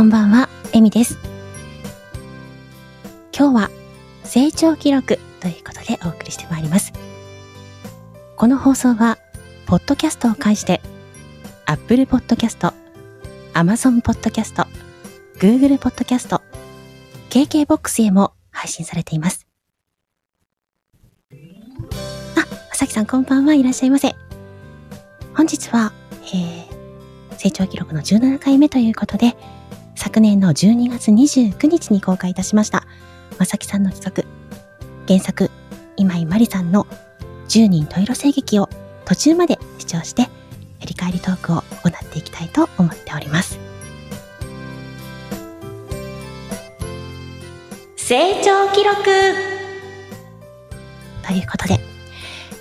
こんばんは、エミです。今日は成長記録ということでお送りしてまいります。この放送は、ポッドキャストを介して、Apple Podcast、Amazon Podcast、Google Podcast、KKBOX へも配信されています。あ、まさきさんこんばんはいらっしゃいませ。本日は、えー、成長記録の17回目ということで、昨年の12月29日に公開いたしました、まさきさんの企画、原作、今井まりさんの10人十色声劇を途中まで視聴して、振り返りトークを行っていきたいと思っております。成長記録ということで、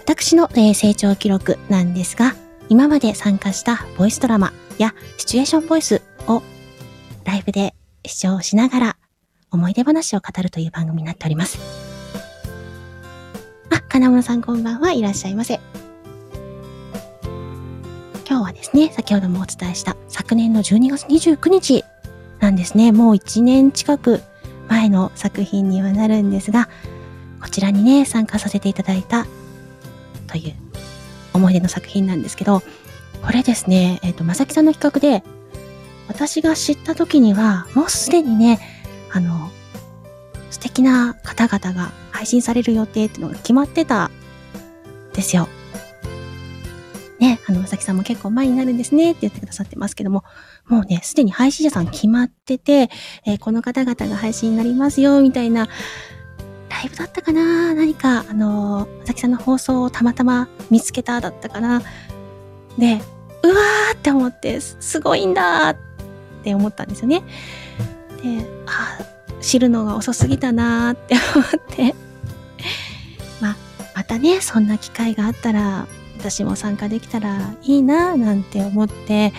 私の、えー成長記録なんですが、今まで参加したボイスドラマやシチュエーションボイスをライブで視聴しながら思い出話を語るという番組になっております。あ、金物さんこんばんはいらっしゃいませ。今日はですね、先ほどもお伝えした昨年の12月29日なんですね。もう1年近く前の作品にはなるんですが、こちらにね、参加させていただいたという思い出の作品なんですけど、これですね、えっ、と、まさきさんの企画で、私が知った時には、もうすでにね、あの、素敵な方々が配信される予定っていうのが決まってたんですよ。ね、あの、まさきさんも結構前になるんですねって言ってくださってますけども、もうね、すでに配信者さん決まってて、えーこの方々が配信になりますよ、みたいな、ライブだったかな何か、あのー、まさきさんの放送をたまたま見つけただったかなで、うわーって思って、すごいんだーっって思ったんですよね。で、あ知るのが遅すぎたなーって思って、まあ、またね、そんな機会があったら、私も参加できたらいいなーなんて思って、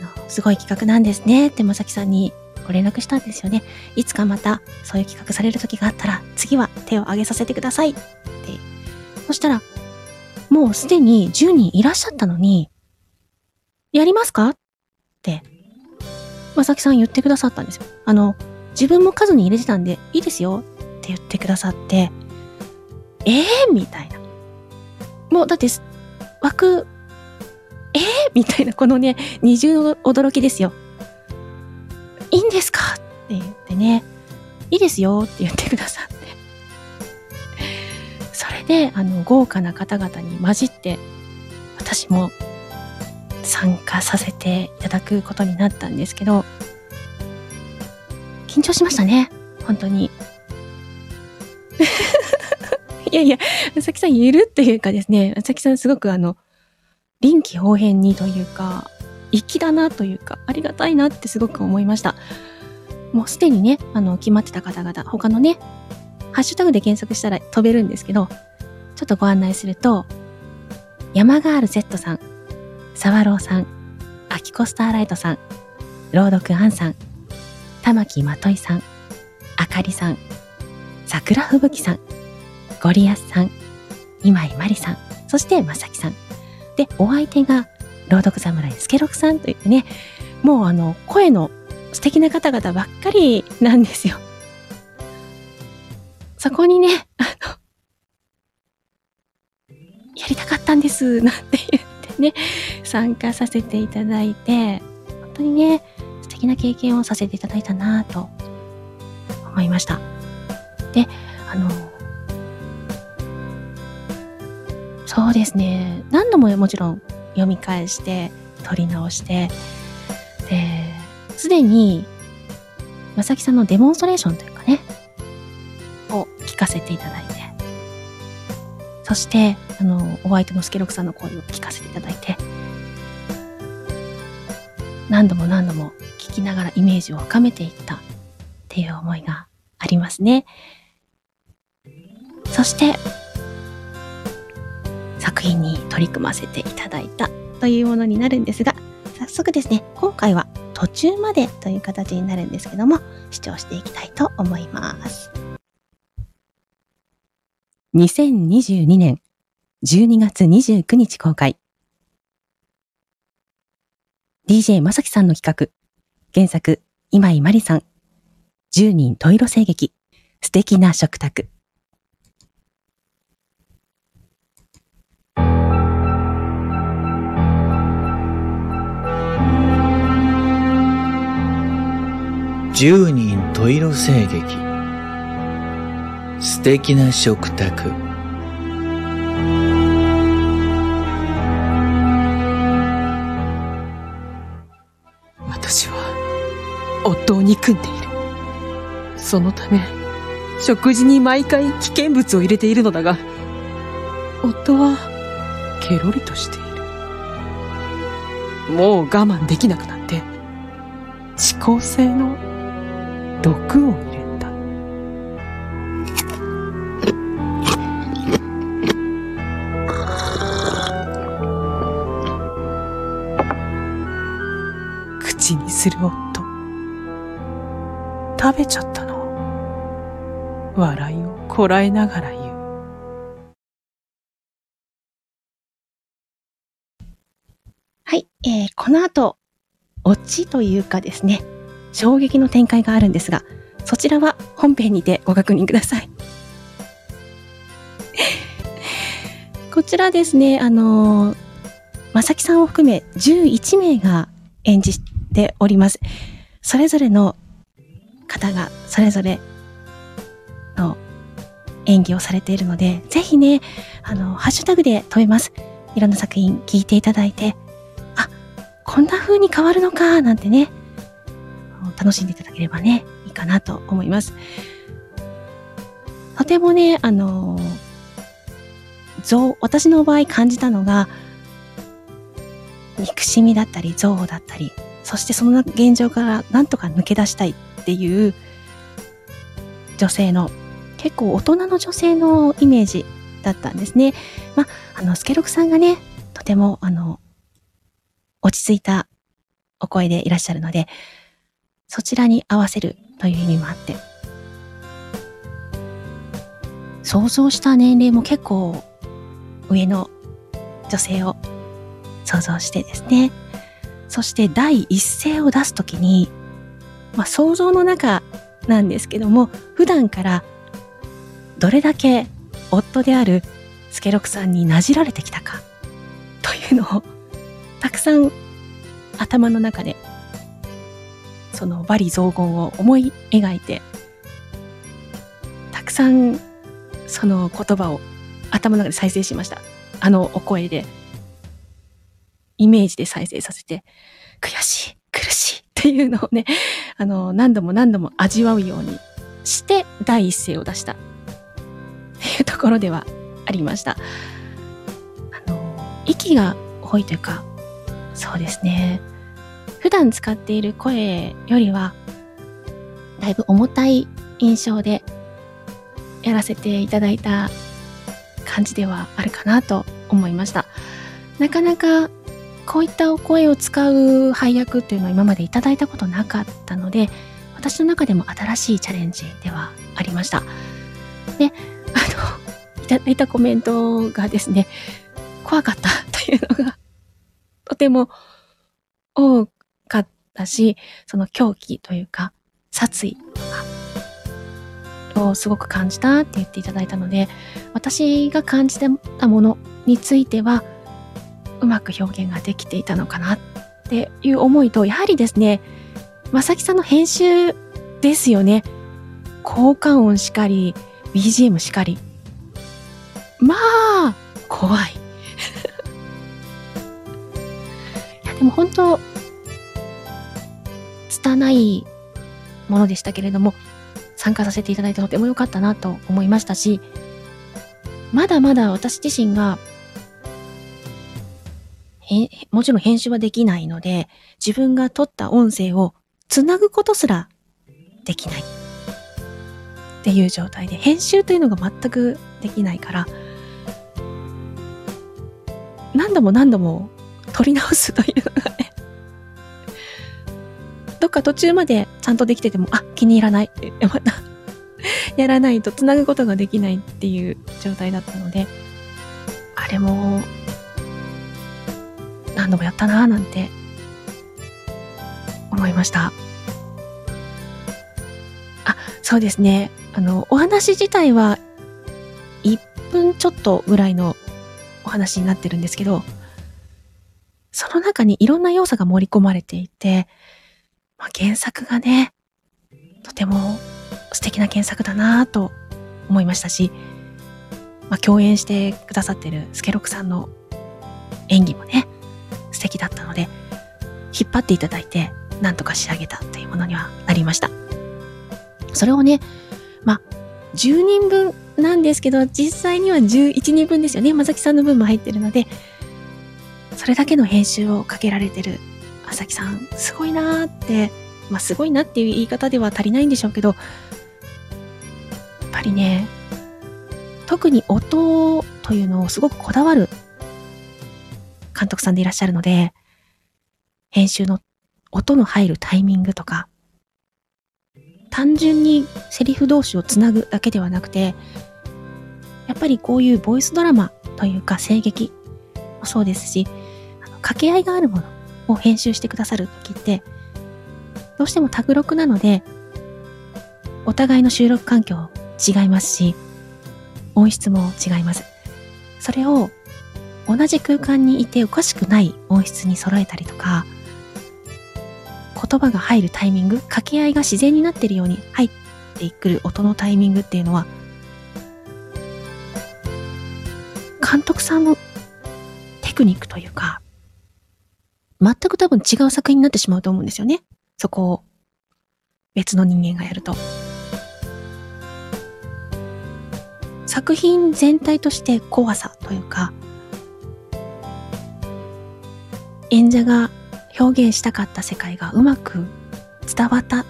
あの、すごい企画なんですねってまさきさんにご連絡したんですよね。いつかまたそういう企画される時があったら、次は手を挙げさせてくださいって。そしたら、もうすでに10人いらっしゃったのに、やりますか？って、まさきさん言ってくださったんですよ。あの、自分も数に入れてたんで、いいですよって言ってくださって、えーみたいな。もうだって、枠、えーみたいな、このね、二重の驚きですよ。いいんですか？って言ってね、いいですよって言ってくださって。それで、あの、豪華な方々に混じって、私も参加させていただくことになったんですけど、緊張しましたね。本当に。いやいや、まさきさん言えるっていうかですね、まさきさんすごくあの、臨機応変にというか、粋だなというか、ありがたいなってすごく思いました。もうすでにね、あの、決まってた方々、他のね、ハッシュタグで検索したら飛べるんですけど、ちょっとご案内すると、山ガール Z さん、サワローさん、アキコスターライトさん、朗読アンさん、玉木まといさん、あかりさん、桜吹雪さん、ゴリアスさん、今井まりさん、そしてまさきさん。で、お相手が、朗読侍スケロクさんといってね、もうあの、声の素敵な方々ばっかりなんですよ。そこにね、あの、やりたかったんです、なんて言ってね、参加させていただいて、本当にね、素敵な経験をさせていただいたなぁと思いました。で、あの、そうですね、何度ももちろん読み返して、撮り直して、で、すでに、まさきさんのデモンストレーションというかね、を聞かせていただいて、そして、あの、お相手のスケロクさんの声を聞かせていただいて、何度も何度も聞きながらイメージを深めていったっていう思いがありますね。そして、作品に取り組ませていただいたというものになるんですが、早速ですね、今回は途中までという形になるんですけども、視聴していきたいと思います。2022年12月29日公開。DJ まさきさんの企画、原作、今井まりさん。10人十色声劇。素敵な食卓。十人十色声劇素敵な食卓夫を憎んでいる。そのため食事に毎回危険物を入れているのだが夫はケロリとしている。もう我慢できなくなって遅効性の毒を入れた。口にする夫食べちゃったの笑いをこらえながら言うはい、えー、この後、オチというかですね、衝撃の展開があるんですが、そちらは本編にてご確認ください。こちらですね、あのー、まさきさんを含め11名が演じております。それぞれの方がそれぞれの演技をされているので、ぜひね、あの、ハッシュタグで問います。いろんな作品聞いていただいて、あ、こんな風に変わるのか、なんてね、楽しんでいただければね、いいかなと思います。とてもね、あの、像、私の場合感じたのが、憎しみだったり、憎悪だったり、そしてその現状からなんとか抜け出したいっていう女性の結構大人の女性のイメージだったんですね。まあ、あの、スケロクさんがね、とても、あの、落ち着いたお声でいらっしゃるので、そちらに合わせるという意味もあって、想像した年齢も結構上の女性を想像してですね。そして第一声を出すときに、まあ想像の中なんですけども、普段からどれだけ夫であるスケロクさんになじられてきたかというのをたくさん頭の中でその罵詈雑言を思い描いてたくさんその言葉を頭の中で再生しました。あのお声でイメージで再生させて悔しい苦しいっていうのをねあの何度も何度も味わうようにして第一声を出した。っていうところではありました。あの息が多いというかそうですね。普段使っている声よりは、だいぶ重たい印象でやらせていただいた感じではあるかなと思いました。なかなかこういったお声を使う配役っていうのは今までいただいたことなかったので、私の中でも新しいチャレンジではありました。で、あの、いただいたコメントがですね、怖かったというのが、とても多かったし、その狂気というか、殺意とかをすごく感じたって言っていただいたので、私が感じたものについては、うまく表現ができていたのかなっていう思いと、やはりですね、まさきさんの編集ですよね。効果音しかり、BGM しかり。まあ、怖い。いや、でも本当、拙いものでしたけれども、参加させていただいてとても良かったなと思いましたし、まだまだ私自身が、もちろん編集はできないので、自分が撮った音声をつなぐことすらできないっていう状態で、編集というのが全くできないから、何度も何度も撮り直すというのがね、どっか途中までちゃんとできてても、あ、気に入らないって、また。やらないと繋ぐことができないっていう状態だったので、あれも、何度もやったなぁなんて思いました。あそうですね。あの、お話自体は1分ちょっとぐらいのお話になってるんですけど、その中にいろんな要素が盛り込まれていて、まあ、原作がね、とても素敵な原作だなぁと思いましたし、まあ、共演してくださってるスケロクさんの演技もね、素敵だったので、引っ張っていただいて、なんとか仕上げたっていうものにはなりました。それをね、まあ、10人分なんですけど、実際には11人分ですよね。まさきさんの分も入ってるので、それだけの編集をかけられてるまさきさん、すごいなーって、まあ、すごいなっていう言い方では足りないんでしょうけど、やっぱりね、特に音というのをすごくこだわる監督さんでいらっしゃるので、編集の音の入るタイミングとか、単純にセリフ同士をつなぐだけではなくて、やっぱりこういうボイスドラマというか声劇もそうですし、あの掛け合いがあるものを編集してくださる時って、どうしても卓録なので、お互いの収録環境違いますし、音質も違います。それを同じ空間にいておかしくない音質に揃えたりとか、言葉が入るタイミング、掛け合いが自然になっているように入ってくる音のタイミングっていうのは、監督さんのテクニックというか、全く多分違う作品になってしまうと思うんですよね。そこを別の人間がやると。作品全体として怖さというか、演者が表現したかった世界がうまく伝わった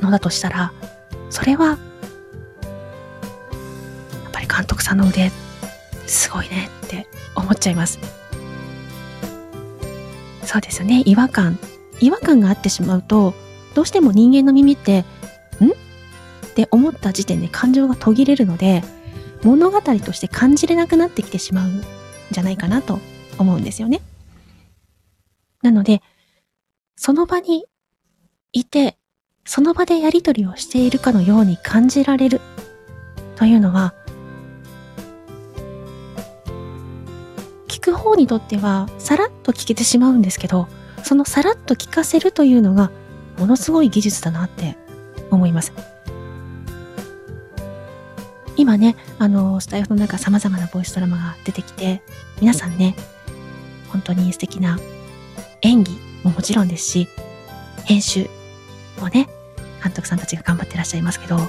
のだとしたら、それは、やっぱり監督さんの腕、すごいねって思っちゃいます。そうですよね。違和感。違和感があってしまうと、どうしても人間の耳って、ん？って思った時点で感情が途切れるので、物語として感じれなくなってきてしまうんじゃないかなと思うんですよね。なので、その場にいて、その場でやりとりをしているかのように感じられるというのは、聞く方にとってはさらっと聞けてしまうんですけど、そのさらっと聞かせるというのがものすごい技術だなって思います。今ね、あの、スタイフの中様々なボイスドラマが出てきて、皆さんね、本当に素敵な演技ももちろんですし、編集もね、監督さんたちが頑張ってらっしゃいますけど、こ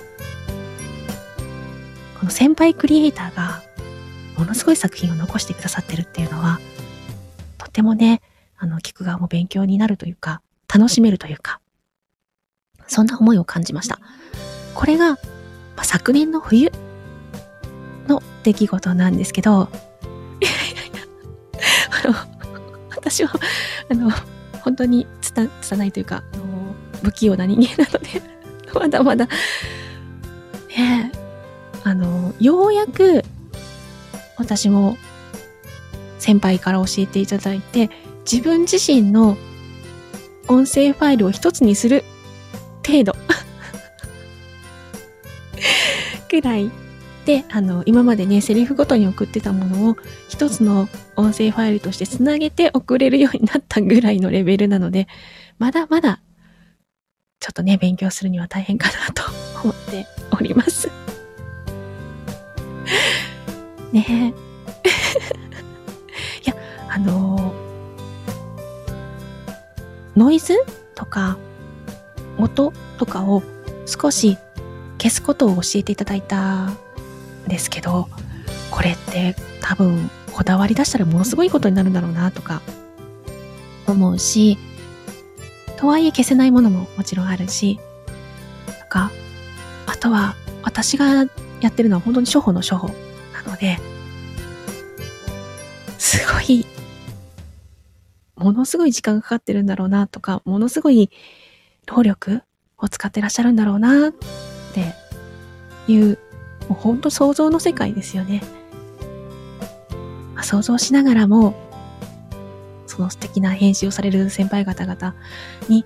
の先輩クリエイターがものすごい作品を残してくださってるっていうのは、とてもね、あの、聞く側も勉強になるというか、楽しめるというか、そんな思いを感じました。これが、まあ、昨年の冬の出来事なんですけど、いやいやいや、あの、私は、あの、本当につた、つたないというか、あの、不器用な人間なので、まだまだ、ねあの、ようやく、私も先輩から教えていただいて、自分自身の音声ファイルを一つにする程度。くらいで、あの、今までね、セリフごとに送ってたものを一つの音声ファイルとしてつなげて送れるようになったぐらいのレベルなので、まだまだ、ちょっとね、勉強するには大変かなと 思っております。ねえ。いや、あのノイズとか、音とかを少し消すことを教えていただいたですけど、これって多分こだわり出したらものすごいことになるんだろうなとか思うし、とはいえ消せないものももちろんあるし、なんか、あとは私がやってるのは本当に初歩の初歩なので、すごい、ものすごい時間がかかってるんだろうなとか、ものすごい労力を使ってらっしゃるんだろうなっていうもうほんと想像の世界ですよね。まあ、想像しながらも、その素敵な編集をされる先輩方々に、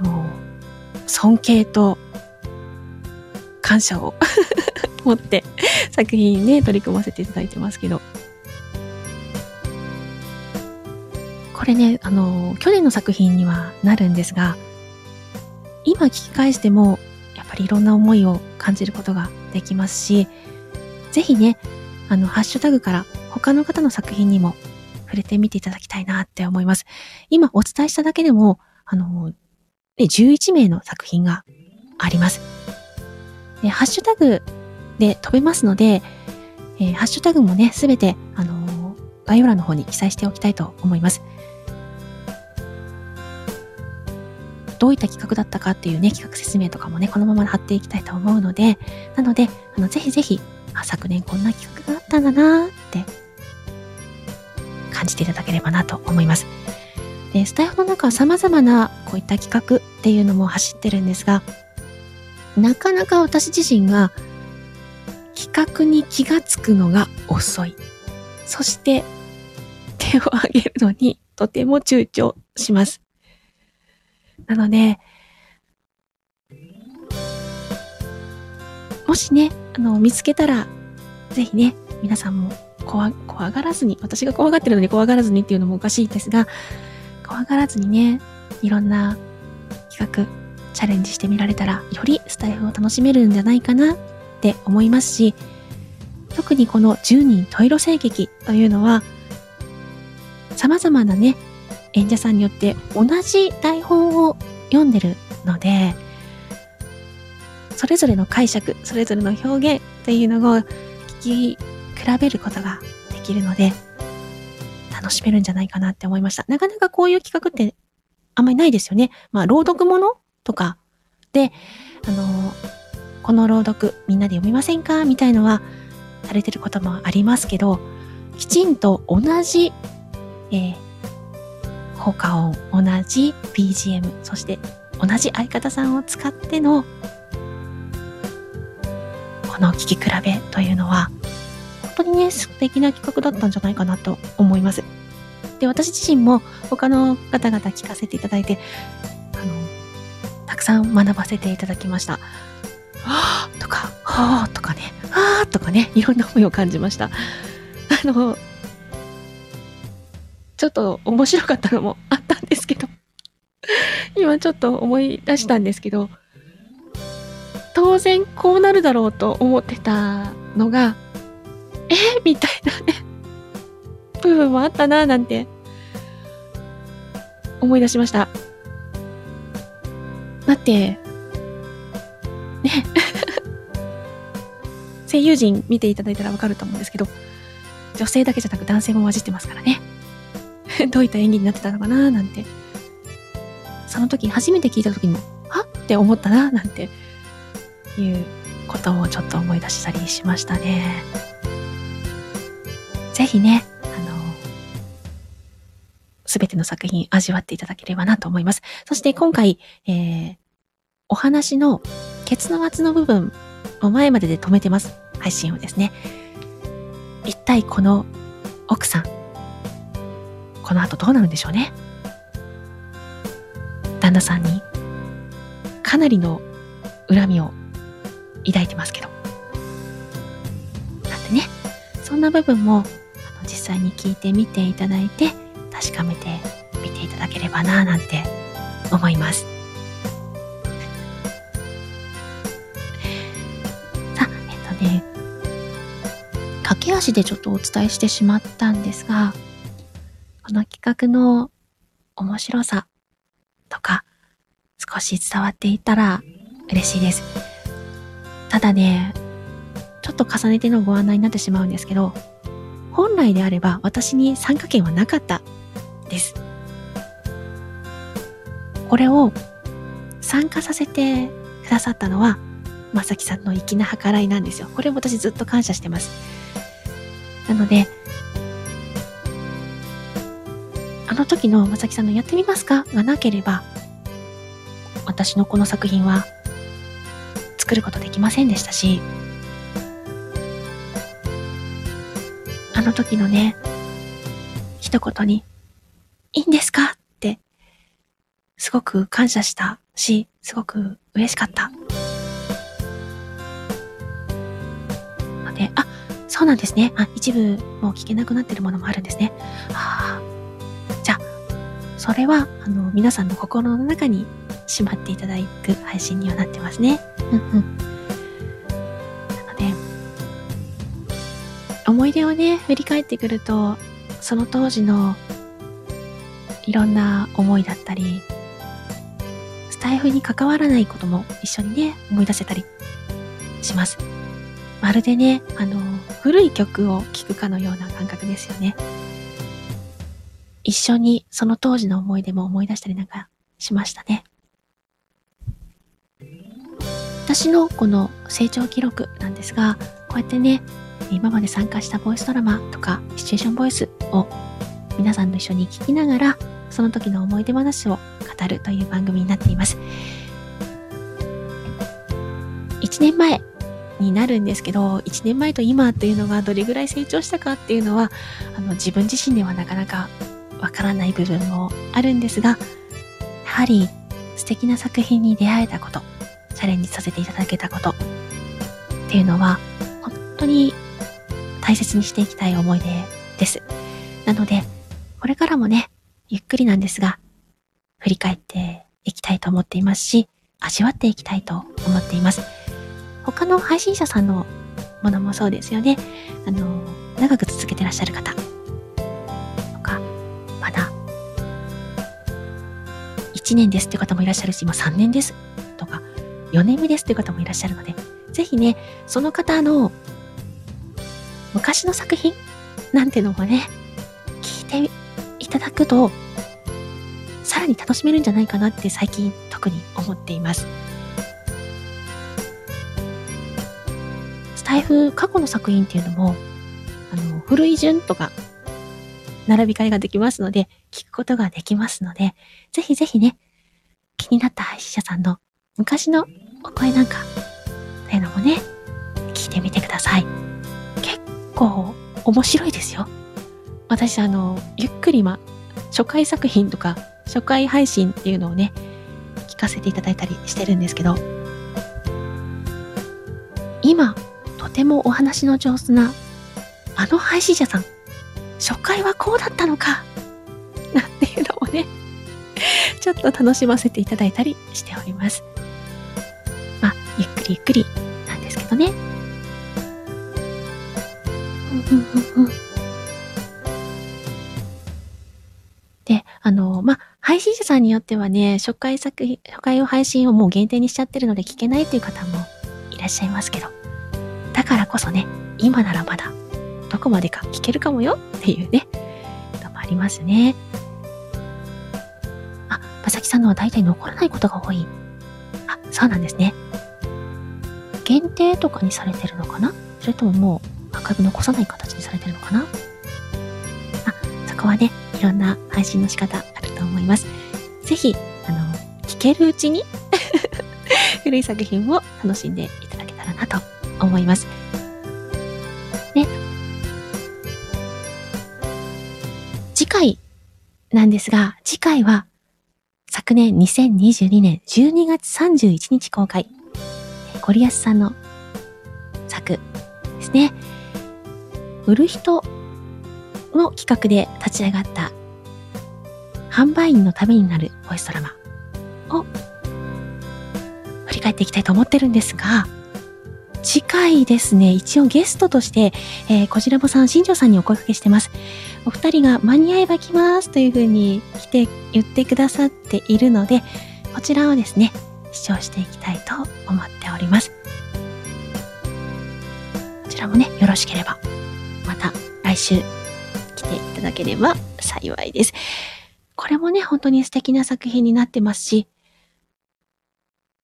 もう、尊敬と感謝を 持って作品ね、取り組ませていただいてますけど。これね、あの、去年の作品にはなるんですが、今聞き返しても、やっぱりいろんな思いを感じることができますし、ぜひね、あの、ハッシュタグから他の方の作品にも触れてみていただきたいなって思います。今お伝えしただけでも、あの、11名の作品があります。で、ハッシュタグで飛べますので、えー、ハッシュタグもね、すべて、あのー、概要欄の方に記載しておきたいと思います。どういった企画だったかっていうね、企画説明とかもね、このまま貼っていきたいと思うので、なので、あの、ぜひぜひ、あ、昨年こんな企画があったんだなーって感じていただければなと思います。で、スタイフの中は様々なこういった企画っていうのも走ってるんですが、なかなか私自身が企画に気がつくのが遅い。そして手を挙げるのにとても躊躇します。なので、もしね、あの、見つけたら、ぜひね、皆さんも怖怖がらずに、私が怖がってるのに怖がらずにっていうのもおかしいですが、怖がらずにね、いろんな企画、チャレンジしてみられたら、よりスタイフを楽しめるんじゃないかなって思いますし、特にこの10人トイロ声劇というのは、様々なね、演者さんによって同じ台本を読んでるので、それぞれの解釈、それぞれの表現っていうのを聞き比べることができるので、楽しめるんじゃないかなって思いました。なかなかこういう企画ってあんまりないですよね。まあ、朗読ものとかで、あの、この朗読みんなで読みませんかみたいのはされてることもありますけど、きちんと同じ、えー、効果音、同じ BGM、そして同じ相方さんを使ってのこの聴き比べというのは本当にね、素敵な企画だったんじゃないかなと思います。で、私自身も他の方々聞かせていただいて、あの、たくさん学ばせていただきました。はぁとか、はぁとかね、はぁとかね、いろんな思いを感じました。あの、ちょっと面白かったのもあったんですけど、今ちょっと思い出したんですけど、当然こうなるだろうと思ってたのが、え？みたいなね、部分もあったなぁなんて、思い出しました。だって、ね、声優陣見ていただいたらわかると思うんですけど、女性だけじゃなく男性も混じってますからね。どういった演技になってたのかななんて。その時、初めて聞いた時にも、は？って思ったななんていうことをちょっと思い出したりしましたね。ぜひね、あの、すべての作品味わっていただければなと思います。そして今回、えー、お話のケツの圧の部分を前までで止めてます。配信をですね。一体この奥さん、この後どうなるんでしょうね。旦那さんにかなりの恨みを抱いてますけど。なんでね、そんな部分も実際に聞いてみていただいて確かめてみていただければななんて思います。さあ、えっとね、駆け足でちょっとお伝えしてしまったんですが、この企画の面白さとか少し伝わっていたら嬉しいです。ただね、ちょっと重ねてのご案内になってしまうんですけど、本来であれば私に参加権はなかったです。これを参加させてくださったのは、まさきさんの粋な計らいなんですよ。これも私ずっと感謝してます。なので、の時のまさきさんのやってみますか？がなければ、私のこの作品は作ることできませんでしたし、あの時のね、一言に、いいんですか？って、すごく感謝したし、すごく嬉しかった。ので、あそうなんですね。あ、一部もう聞けなくなってるものもあるんですね。はあ。それは、あの、皆さんの心の中にしまっていただく配信にはなってますね。うんうん。なので、思い出をね、振り返ってくると、その当時のいろんな思いだったり、スタイフに関わらないことも一緒にね、思い出せたりします。まるでね、あの、古い曲を聴くかのような感覚ですよね。一緒にその当時の思い出も思い出したりなんかしましたね。私のこの成長記録なんですが、こうやってね、今まで参加したボイスドラマとかシチュエーションボイスを皆さんと一緒に聞きながら、その時の思い出話を語るという番組になっています。1年前になるんですけど、1年前と今っていうのがどれぐらい成長したかっていうのは、あの自分自身ではなかなかわからない部分もあるんですが、やはり素敵な作品に出会えたこと、チャレンジさせていただけたことっていうのは、本当に大切にしていきたい思い出です。なので、これからもね、ゆっくりなんですが、振り返っていきたいと思っていますし、味わっていきたいと思っています。他の配信者さんのものもそうですよね。あの、長く続けてらっしゃる方1年ですっていう方もいらっしゃるし、今3年ですとか、4年目ですっていう方もいらっしゃるので、ぜひね、その方の昔の作品なんてのもね、聞いていただくと、さらに楽しめるんじゃないかなって最近特に思っています。スタイフ過去の作品っていうのも、あの、古い順とか、並び替えができますので、聞くことができますので、ぜひぜひね、気になった配信者さんの昔のお声なんか、というのもね、聞いてみてください。結構面白いですよ。私、あの、ゆっくり今、初回作品とか、初回配信っていうのをね、聞かせていただいたりしてるんですけど、今、とてもお話の上手な、あの配信者さん、初回はこうだったのか、なんていうのもね、ちょっと楽しませていただいたりしております。まあ、ゆっくりゆっくりなんですけどね。で、あの、まあ、配信者さんによってはね、初回作品、初回を配信をもう限定にしちゃってるので聞けないっていう方もいらっしゃいますけど、だからこそね、今ならまだ、どこまでか聞けるかもよっていうね、りますね。あ、まさきさんのは大体残らないことが多い。あ、そうなんですね。限定とかにされてるのかな？それとももうアーカイブ残さない形にされてるのかな？あ、そこはね、いろんな配信の仕方あると思います。ぜひ、あの、聞けるうちに 古い作品を楽しんでいただけたらなと思います。なんですが、次回は昨年2022年12月31日公開、ゴリアスさんの作ですね。売る人の企画で立ち上がった販売員のためになるボイスドラマを振り返っていきたいと思ってるんですが、次回ですね、一応ゲストとして、えー、こちらぼさん、新庄さんにお声掛けしてます。お二人が間に合えば来ますというふうに来て、言ってくださっているので、こちらをですね、視聴していきたいと思っております。こちらもね、よろしければ、また来週来ていただければ幸いです。これもね、本当に素敵な作品になってますし、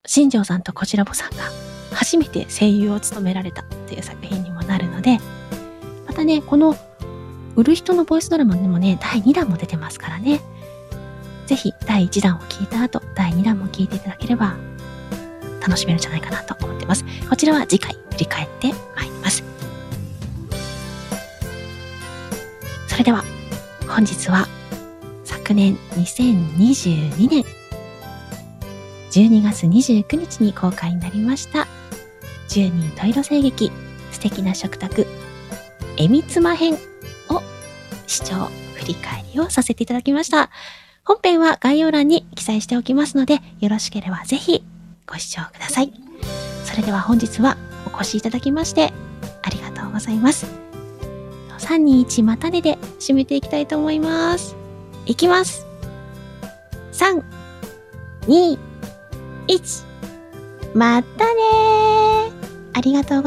新庄さんとこちらぼさんが初めて声優を務められたという作品にもなるので、またね、この売る人のボイスドラマにもね、第2弾も出てますからね。ぜひ第1弾を聞いた後、第2弾も聞いていただければ楽しめるんじゃないかなと思ってます。こちらは次回振り返ってまいります。それでは本日は昨年2022年12月29日に公開になりました10人トイロ声劇素敵な食卓えみつま編を視聴振り返りをさせていただきました。本編は概要欄に記載しておきますので、よろしければぜひご視聴ください。それでは本日はお越しいただきまして、ありがとうございます。321またねで締めていきたいと思います。いきます。3、2、1、またねありがとうございます。